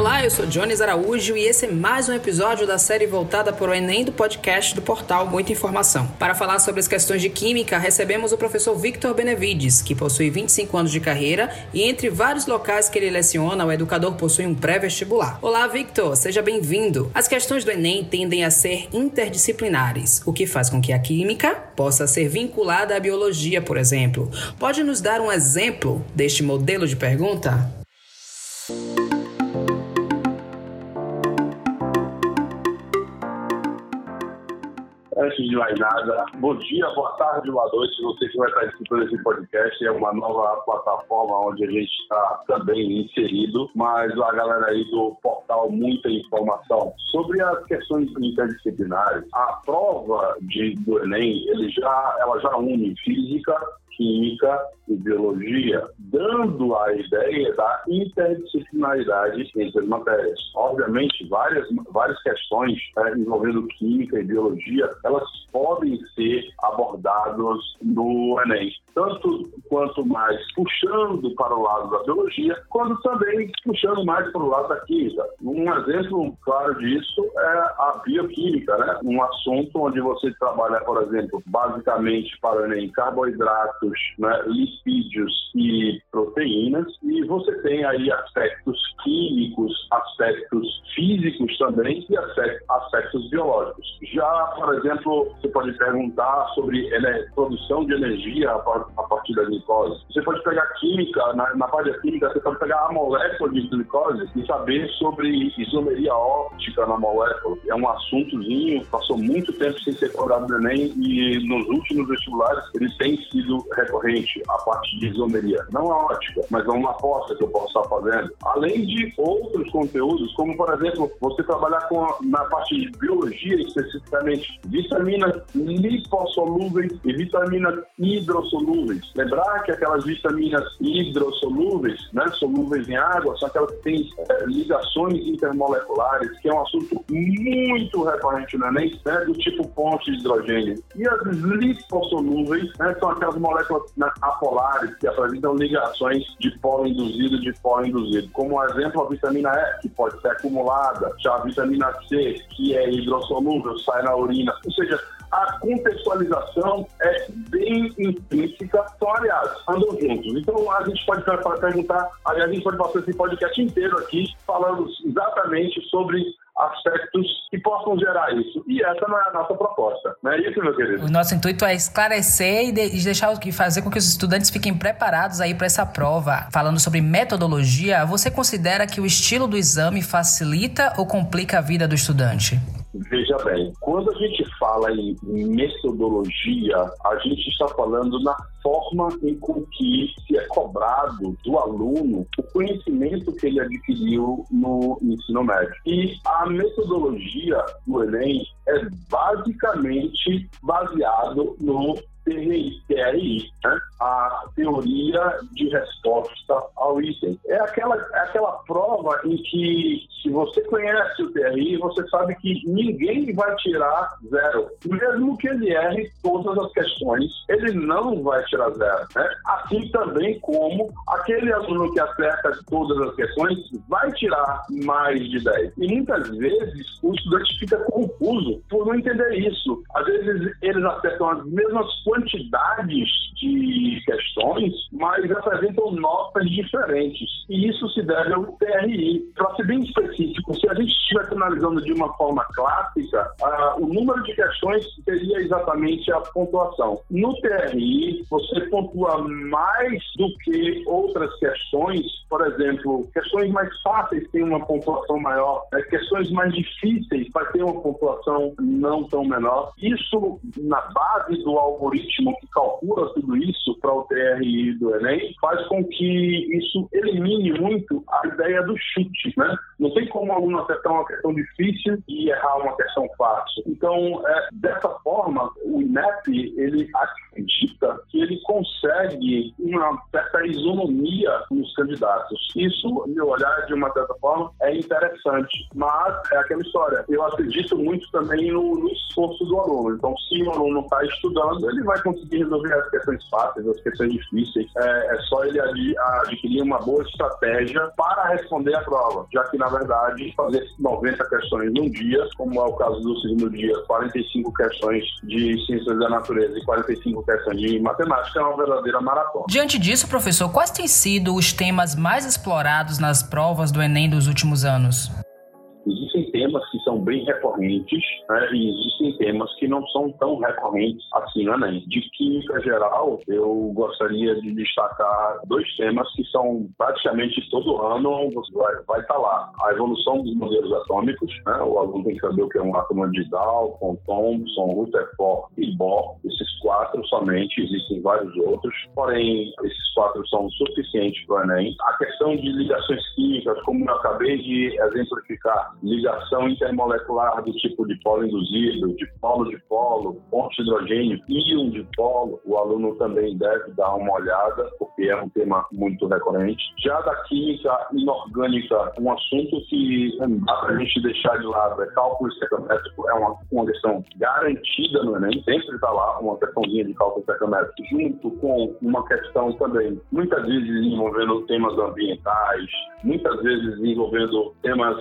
Olá, eu sou Jones Araújo e esse é mais um episódio da série voltada para o Enem do podcast do portal Muita Informação. Para falar sobre as questões de química, recebemos o professor Victor Benevides, que possui 25 anos de carreira e entre vários locais que ele leciona, o educador possui um pré-vestibular. Olá, Victor, seja bem-vindo. As questões do Enem tendem a ser interdisciplinares, o que faz com que a química possa ser vinculada à biologia, por exemplo. Pode nos dar um exemplo deste modelo de pergunta? Antes de mais nada, bom dia, boa tarde, boa noite. Você que vai estar escutando esse podcast é uma nova plataforma onde a gente está também inserido, mas a galera aí do portal Muita Informação. Sobre as questões interdisciplinares, a prova de, do Enem, ele já, ela já une física, química e biologia, dando a ideia da interdisciplinaridade entre as matérias. Obviamente, várias, várias questões né, envolvendo química e biologia, elas podem ser abordadas no Enem, tanto quanto mais puxando para o lado da biologia, quanto também puxando mais para o lado da química. Um exemplo claro disso é a bioquímica, né? um assunto onde você trabalha, por exemplo, basicamente para o Enem, né, lipídios e proteínas, e você tem aí aspectos químicos, aspectos físicos também e aspectos biológicos. Já, por exemplo, você pode perguntar sobre produção de energia a partir da glicose. Você pode pegar química, na, na parte da química, você pode pegar a molécula de glicose e saber sobre isomeria óptica na molécula. É um assuntozinho, passou muito tempo sem ser cobrado no Enem e nos últimos vestibulares ele tem sido recorrente a parte de isomeria. Não a ótica, mas é uma aposta que eu posso estar fazendo. Além de outros conteúdos, como por exemplo, você trabalhar com a, na parte de biologia especificamente, vitaminas lipossolúveis e vitaminas hidrossolúveis. Lembrar que aquelas vitaminas hidrossolúveis, né, solúveis em água, são aquelas que têm é, ligações intermoleculares, que é um assunto muito recorrente no Enem, né, do tipo ponte de hidrogênio. E as lipossolúveis, né, são aquelas moléculas apolares que apresentam ligações de polo induzido e de polo induzido. Como exemplo, a vitamina E, que pode ser acumulada, já a vitamina C, que é hidrossolúvel, sai na urina. Ou seja, a contextualização é bem intrínseca, são aliados, andam juntos. Então a gente pode perguntar, aliás, a gente pode passar esse podcast inteiro aqui falando exatamente sobre aspectos que possam gerar isso. E essa não é a nossa proposta. Não é isso, meu querido? O nosso intuito é esclarecer e, de, e deixar e fazer com que os estudantes fiquem preparados aí para essa prova. Falando sobre metodologia, você considera que o estilo do exame facilita ou complica a vida do estudante? Veja bem, quando a gente fala em metodologia, a gente está falando na forma em que se é cobrado do aluno o conhecimento que ele adquiriu no ensino médio. E a metodologia do Enem é basicamente baseado no TRI, né? a teoria de resposta ao item. É aquela, é aquela prova em que, se você conhece o TRI, você sabe que ninguém vai tirar zero. Mesmo que ele erre todas as questões, ele não vai tirar zero. Né? Assim também como aquele aluno que acerta todas as questões vai tirar mais de 10. E muitas vezes o estudante fica confuso por não entender isso. Às vezes eles acertam as mesmas quantidades de questões, mas apresentam notas diferentes. E isso se deve ao TRI. Para ser bem específico, se a gente estivesse analisando de uma forma clássica, o número de questões seria exatamente a pontuação. No TRI, você pontua mais do que outras questões, por exemplo, questões mais fáceis têm uma pontuação maior, né? questões mais difíceis vai ter uma pontuação não tão menor. Isso, na base do algoritmo que calcula tudo isso para o TRI do Enem, faz com que isso elimine muito a ideia do chute, né? Não tem como o aluno acertar uma questão difícil e errar uma questão fácil. Então, é, dessa forma, o INEP, ele acredita que ele consegue uma certa isonomia nos candidatos. Isso, meu olhar, de uma certa forma, é interessante. Mas é aquela história. Eu acredito muito também no, no esforço do aluno. Então, se o aluno está estudando, ele vai conseguir resolver as questões fáceis, as questões difíceis. É, é só ele adquirir uma boa estratégia para responder a prova, já que, na verdade, fazer 90 questões num dia, como é o caso do segundo dia, 45 questões de ciências da natureza e 45 de matemática, é uma verdadeira maratona. Diante disso, professor, quais têm sido os temas mais explorados nas provas do Enem dos últimos anos? Temas que são bem recorrentes né, e existem temas que não são tão recorrentes assim no Enem. De química geral, eu gostaria de destacar dois temas que são praticamente todo ano vai, estar lá. A evolução dos modelos atômicos, né, o aluno tem que saber o que é um átomo de Dalton, Thomson, Rutherford e Bohr. Esses quatro somente, existem vários outros, porém esses quatro são suficientes para o Enem. A questão de ligações químicas, como eu acabei de exemplificar, ligação intermolecular do tipo de polo induzido, de polo de polo, ponto de hidrogênio, íon de polo, o aluno também deve dar uma olhada, porque é um tema muito recorrente. Já da química inorgânica, um assunto que dá para a gente deixar de lado é cálculo estequiométrico, é uma, uma questão garantida no Enem, sempre está lá uma questãozinha de cálculo estequiométrico, junto com uma questão também, muitas vezes envolvendo temas ambientais, muitas vezes envolvendo temas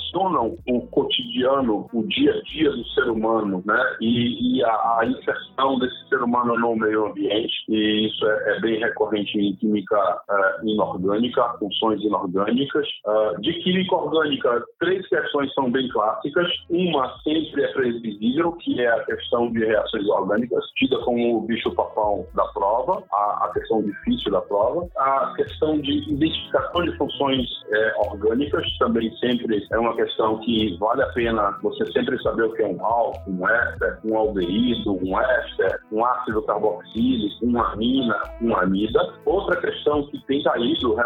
relacionam o cotidiano, o dia a dia do ser humano, né? E, e a, a, inserção desse ser humano no meio ambiente, e isso é, é bem recorrente em química uh, inorgânica, funções inorgânicas. Uh, de química orgânica, três questões são bem clássicas. Uma sempre é previsível, que é a questão de reações orgânicas, tida como o bicho-papão da prova, a, a, questão difícil da prova. A questão de identificação de funções é, orgânicas também sempre é uma questão que vale a pena você sempre saber o que é um álcool, um éster, um aldeído, um éster, um ácido carboxílico, uma amina, uma amida. Outra questão que tem caído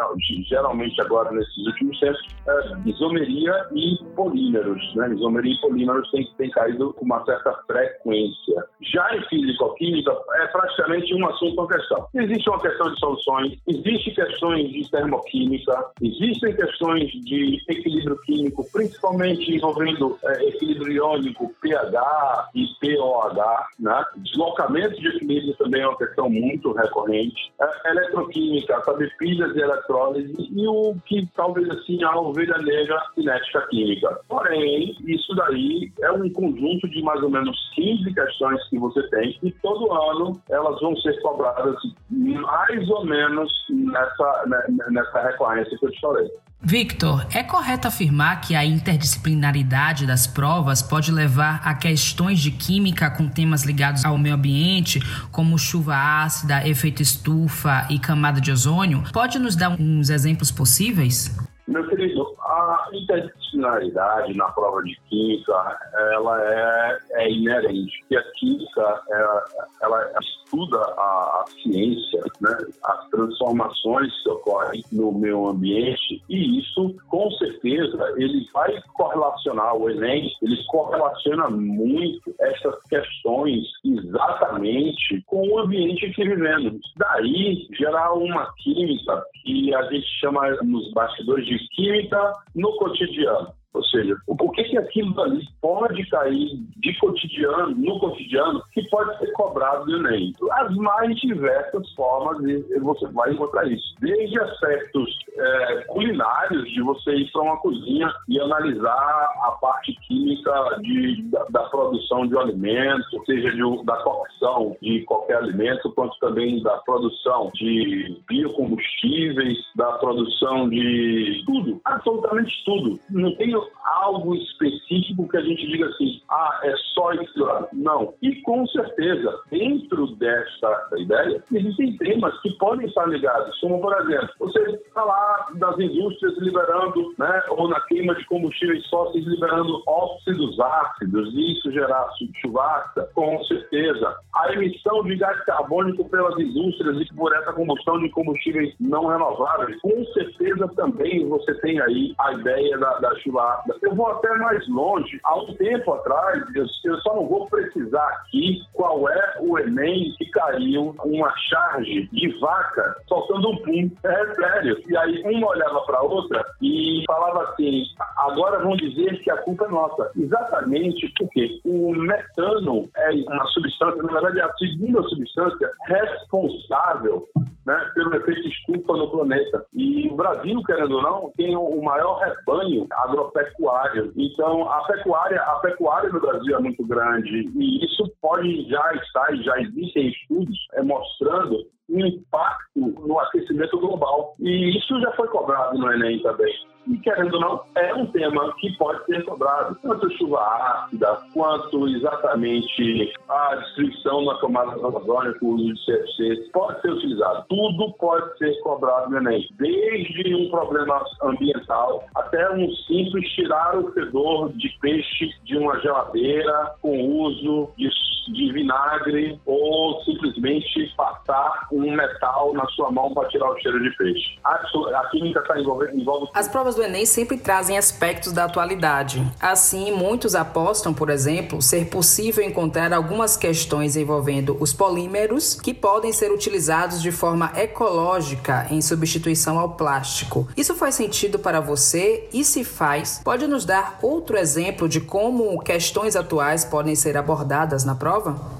geralmente agora nesses últimos tempos é isomeria e polímeros. Né? Isomeria e polímeros têm, têm caído com uma certa frequência. Já em físico-química, é praticamente um assunto uma questão. Existe uma questão de soluções, existem questões de termoquímica, existem questões de equilíbrio químico, principalmente envolvendo é, equilíbrio iônico, pH e POH, né? Deslocamento de equilíbrio também é uma questão muito recorrente. É, eletroquímica, sabe, pilhas e eletrólise e o que talvez assim a ovelha negra, cinética química. Porém, isso daí é um conjunto de mais ou menos 15 questões que você tem e todo ano elas vão ser cobradas mais ou menos nessa, né, nessa recorrência que eu te falei. Victor, é correto afirmar que a interdisciplinaridade das provas pode levar a questões de química com temas ligados ao meio ambiente, como chuva ácida, efeito estufa e camada de ozônio? Pode nos dar uns exemplos possíveis? Meu querido, a interdisciplinaridade na prova de química, ela é, é inerente, porque a química, ela, ela estuda a, a, ciência, né, as transformações que ocorrem no meio ambiente, e isso, com certeza, ele vai correlacionar, o Enem, ele correlaciona muito essas questões exatamente com o ambiente que vivemos. Daí, gerar uma química que a gente chama nos bastidores de química no cotidiano. Ou seja, o que, que aquilo ali pode cair de cotidiano, no cotidiano, que pode ser cobrado do Enem? As mais diversas formas você vai encontrar isso. Desde aspectos é, culinários, de você ir para uma cozinha e analisar a parte química de, da, da produção de um alimento, seja de, da cocção de qualquer alimento, quanto também da produção de biocombustíveis, da produção de tudo, absolutamente tudo. Não tem algo específico que a gente diga assim, ah, é só isso. Não. E com certeza, dentro desta ideia, existem temas que podem estar ligados, como por exemplo, você falar das indústrias liberando, né, ou na queima de combustíveis fósseis liberando óxidos ácidos, e isso gerar chuvasca, com certeza. A emissão de gás carbônico pelas indústrias e por essa combustão de combustíveis não renováveis, com certeza também você tem aí a ideia da, da chuva rápida. Eu vou até mais longe. Há um tempo atrás, eu, eu só não vou precisar aqui qual é o Enem que caiu uma charge de vaca soltando um pum. É sério. E aí uma olhava para outra e falava assim: agora vão dizer que a culpa é nossa. Exatamente porque o metano é uma substância, na verdade, é a segunda substância responsável né, pelo efeito estufa no planeta. E o Brasil, querendo ou não, tem o maior rebanho agropecuário. Então, a pecuária, a pecuária no Brasil é muito grande e isso pode já estar, já existem estudos é, mostrando o impacto no aquecimento global. E isso já foi cobrado no Enem também e, querendo ou não, é um tema que pode ser cobrado. Tanto chuva ácida, quanto exatamente a destruição na camada ozônica com o uso de CFC, pode ser utilizado. Tudo pode ser cobrado no Enem, desde um problema ambiental até um simples tirar o fedor de peixe de uma geladeira com uso de, de vinagre ou simplesmente passar um metal na sua mão para tirar o cheiro de peixe. A, química está envolvendo envolve As provas do Enem sempre trazem aspectos da atualidade. Assim, muitos apostam, por exemplo, ser possível encontrar algumas questões envolvendo os polímeros que podem ser utilizados de forma ecológica em substituição ao plástico. Isso faz sentido para você? E se faz, pode nos dar outro exemplo de como questões atuais podem ser abordadas na prova?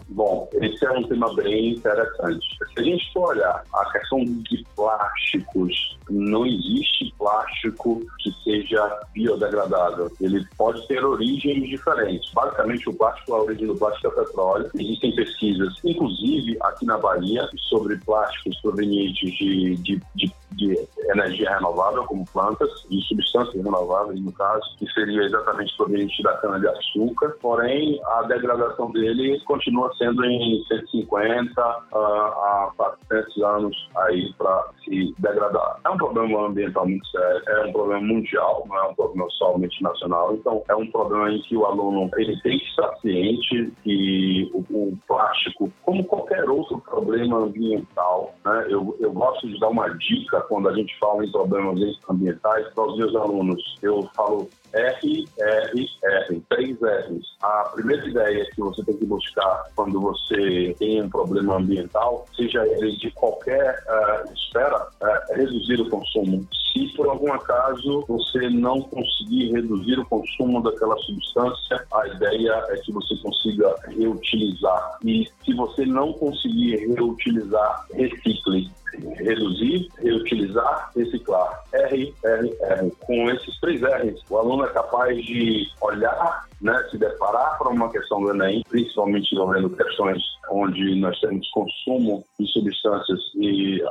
Bom, esse é um tema bem interessante. Se a gente for olhar a questão de plásticos, não existe plástico que seja biodegradável. Ele pode ter origens diferentes. Basicamente, o plástico, a origem do plástico é petróleo. Existem pesquisas, inclusive aqui na Bahia, sobre plásticos provenientes de, de, de de energia renovável, como plantas, e substâncias renováveis, no caso, que seria exatamente proveniente da cana-de-açúcar. Porém, a degradação dele continua sendo em 150 uh, a 400 anos aí para se degradar. É um problema ambiental muito sério, é um problema mundial, não é um problema somente nacional. Então, é um problema em que o aluno ele tem que estar ciente que o, o plástico, como qualquer outro problema ambiental, né, eu, eu gosto de dar uma dica quando a gente fala em problemas ambientais para os meus alunos. Eu falo R, R, R, três R's. A primeira ideia que você tem que buscar quando você tem um problema ambiental, seja ele de qualquer uh, esfera, é reduzir o consumo. Se por algum acaso você não conseguir reduzir o consumo daquela substância, a ideia é que você consiga reutilizar. E se você não conseguir reutilizar, recicle reduzir, reutilizar, reciclar. R, R, R. Com esses três R's, o aluno é capaz de olhar, né, se deparar para uma questão do Enem, principalmente envolvendo questões onde nós temos consumo de substâncias e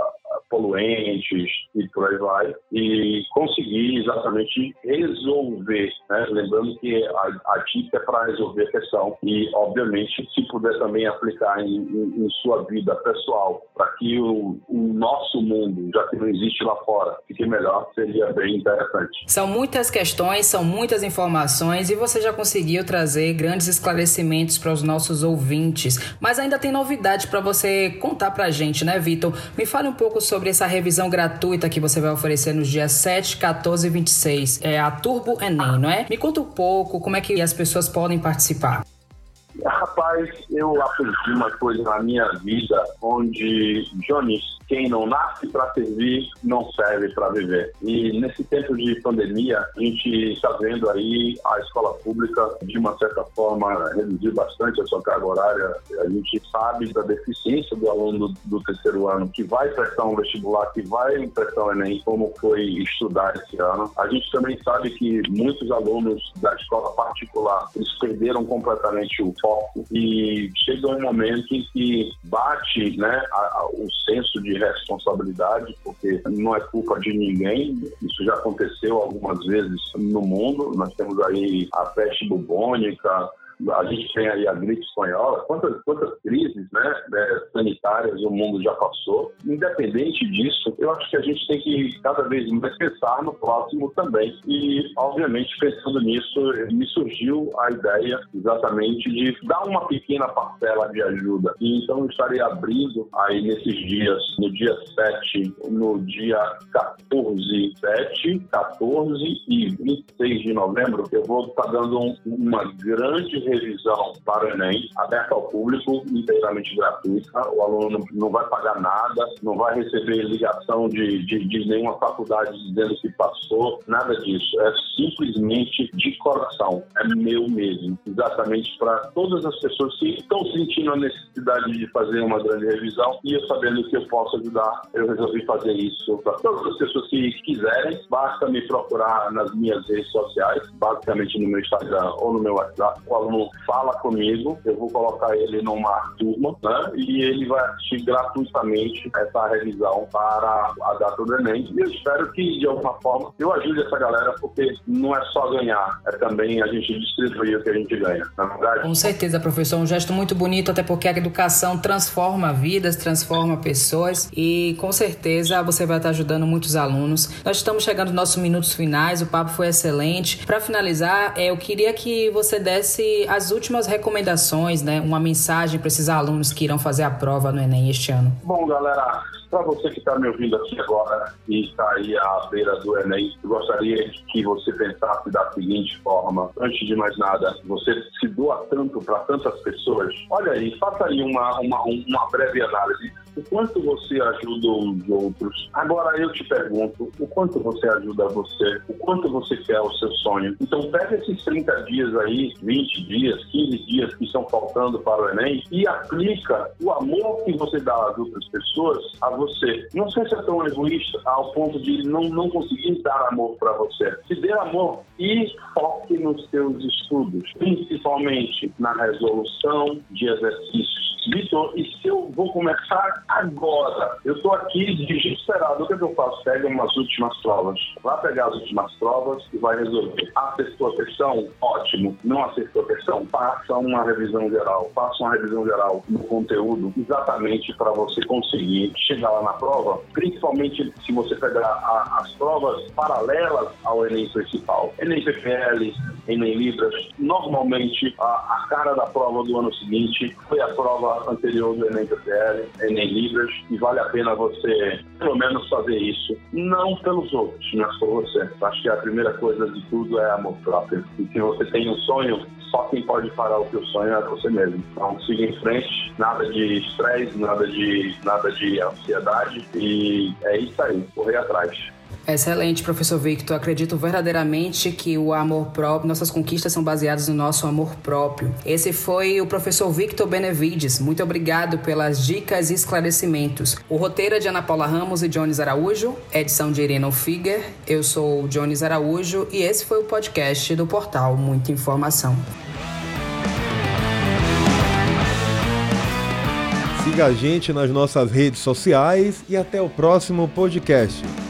poluentes e por aí vai, e conseguir exatamente resolver, né? lembrando que a, a dica é para resolver a questão e, obviamente, se puder também aplicar em, em, em sua vida pessoal, para que o, o, nosso mundo, já que não existe lá fora, fique melhor, seria bem interessante. São muitas questões, são muitas informações e você já conseguiu trazer grandes esclarecimentos para os nossos ouvintes, mas ainda tem novidade para você contar para a gente, né, Vitor? Me fale um pouco sobre essa revisão gratuita que você vai oferecer nos dias 7, 14 e 26. É a Turbo Enem, não é? Me conta um pouco como é que as pessoas podem participar. Rapaz, eu aprendi uma coisa na minha vida onde Johnny quem não nasce para servir não serve para viver. E nesse tempo de pandemia, a gente está vendo aí a escola pública, de uma certa forma, reduzir bastante a sua carga horária. A gente sabe da deficiência do aluno do, terceiro ano que vai prestar um vestibular, que vai prestar o Enem, como foi estudar esse ano. A gente também sabe que muitos alunos da escola particular, eles perderam completamente o foco e chega um momento em que bate né, a, a, o senso de responsabilidade, porque não é culpa de ninguém. Isso já aconteceu algumas vezes no mundo. Nós temos aí a peste bubônica, a gente tem aí a gripe espanhola, quantas, quantas crises né, né, sanitárias o mundo já passou. Independente disso, eu acho que a gente tem que cada vez mais pensar no próximo também. E, obviamente, pensando nisso, me surgiu a ideia exatamente de dar uma pequena parcela de ajuda. E então estarei abrindo aí nesses dias, no dia 7, no dia 14, 7, 14 e 26 de novembro, eu vou estar dando um, uma grande revisão para o Enem, aberta ao público, inteiramente gratuita. O aluno não vai pagar nada, não vai receber ligação de, de, de nenhuma faculdade dizendo que passou, nada disso. É simplesmente de coração, é meu mesmo, exatamente para todas as pessoas que estão sentindo a necessidade de fazer uma grande revisão e eu sabendo que eu posso ajudar, eu resolvi fazer isso para todas as pessoas que quiserem. Basta me procurar nas minhas redes sociais, basicamente no meu Instagram ou no meu WhatsApp. O aluno fala comigo, eu vou colocar ele numa turma né, e ele vai assistir gratuitamente essa revisão para a data do Enem. E eu espero que, de alguma forma, eu ajude essa galera, porque não é só ganhar, é também a gente distribuir o que a gente ganha, na verdade. Com certeza, professor, um gesto muito bonito, até porque a educação transforma vidas, transforma pessoas e com certeza você vai estar ajudando muitos alunos. Nós estamos chegando nos nossos minutos finais, o papo foi excelente. Para finalizar, eu queria que você desse as últimas recomendações, né? Uma mensagem para esses alunos que irão fazer a prova no Enem este ano. Bom, galera, para você que está me ouvindo aqui agora e está aí à beira do Enem, eu gostaria que você pensasse da seguinte forma: antes de mais nada, você se doa tanto para tantas pessoas. Olha aí, faça aí uma, uma, uma breve análise o quanto você ajuda os outros. Agora eu te pergunto, o quanto você ajuda você? O quanto você quer o seu sonho? Então pega esses 30 dias aí, 20 dias, 15 dias que estão faltando para o Enem e aplica o amor que você dá às outras pessoas a. Não seja tão egoísta ao ponto de não, não conseguir dar amor para você. Se dê amor e foque nos seus estudos, principalmente na resolução de exercícios Vitor, e se eu vou começar agora? Eu estou aqui desesperado. O que, é que eu faço? Pega umas últimas provas. Vai pegar as últimas provas e vai resolver. Acertou a questão? Ótimo. Não acertou a questão? Faça uma revisão geral. Faça uma revisão geral no conteúdo exatamente para você conseguir chegar lá na prova, principalmente se você pegar a, as provas paralelas ao Enem principal. Enem PPL, Enem Libras. Normalmente, a, a cara da prova do ano seguinte foi a prova anterior do Enem PPL, Enem Libras, e vale a pena você, pelo menos, fazer isso. Não pelos outros, mas por você. Acho que a primeira coisa de tudo é amor próprio. E se você tem um sonho, só quem pode parar o seu sonho é você mesmo. Então, siga em frente, nada de estresse, nada de, nada de ansiedade, e é isso aí, correr atrás. Excelente, professor Victor. Acredito verdadeiramente que o amor próprio, nossas conquistas são baseadas no nosso amor próprio. Esse foi o professor Victor Benevides. Muito obrigado pelas dicas e esclarecimentos. O roteiro é de Ana Paula Ramos e Jones Araújo, edição de Irene Figuer. Eu sou o Jones Araújo e esse foi o podcast do portal Muita Informação. Siga a gente nas nossas redes sociais e até o próximo podcast.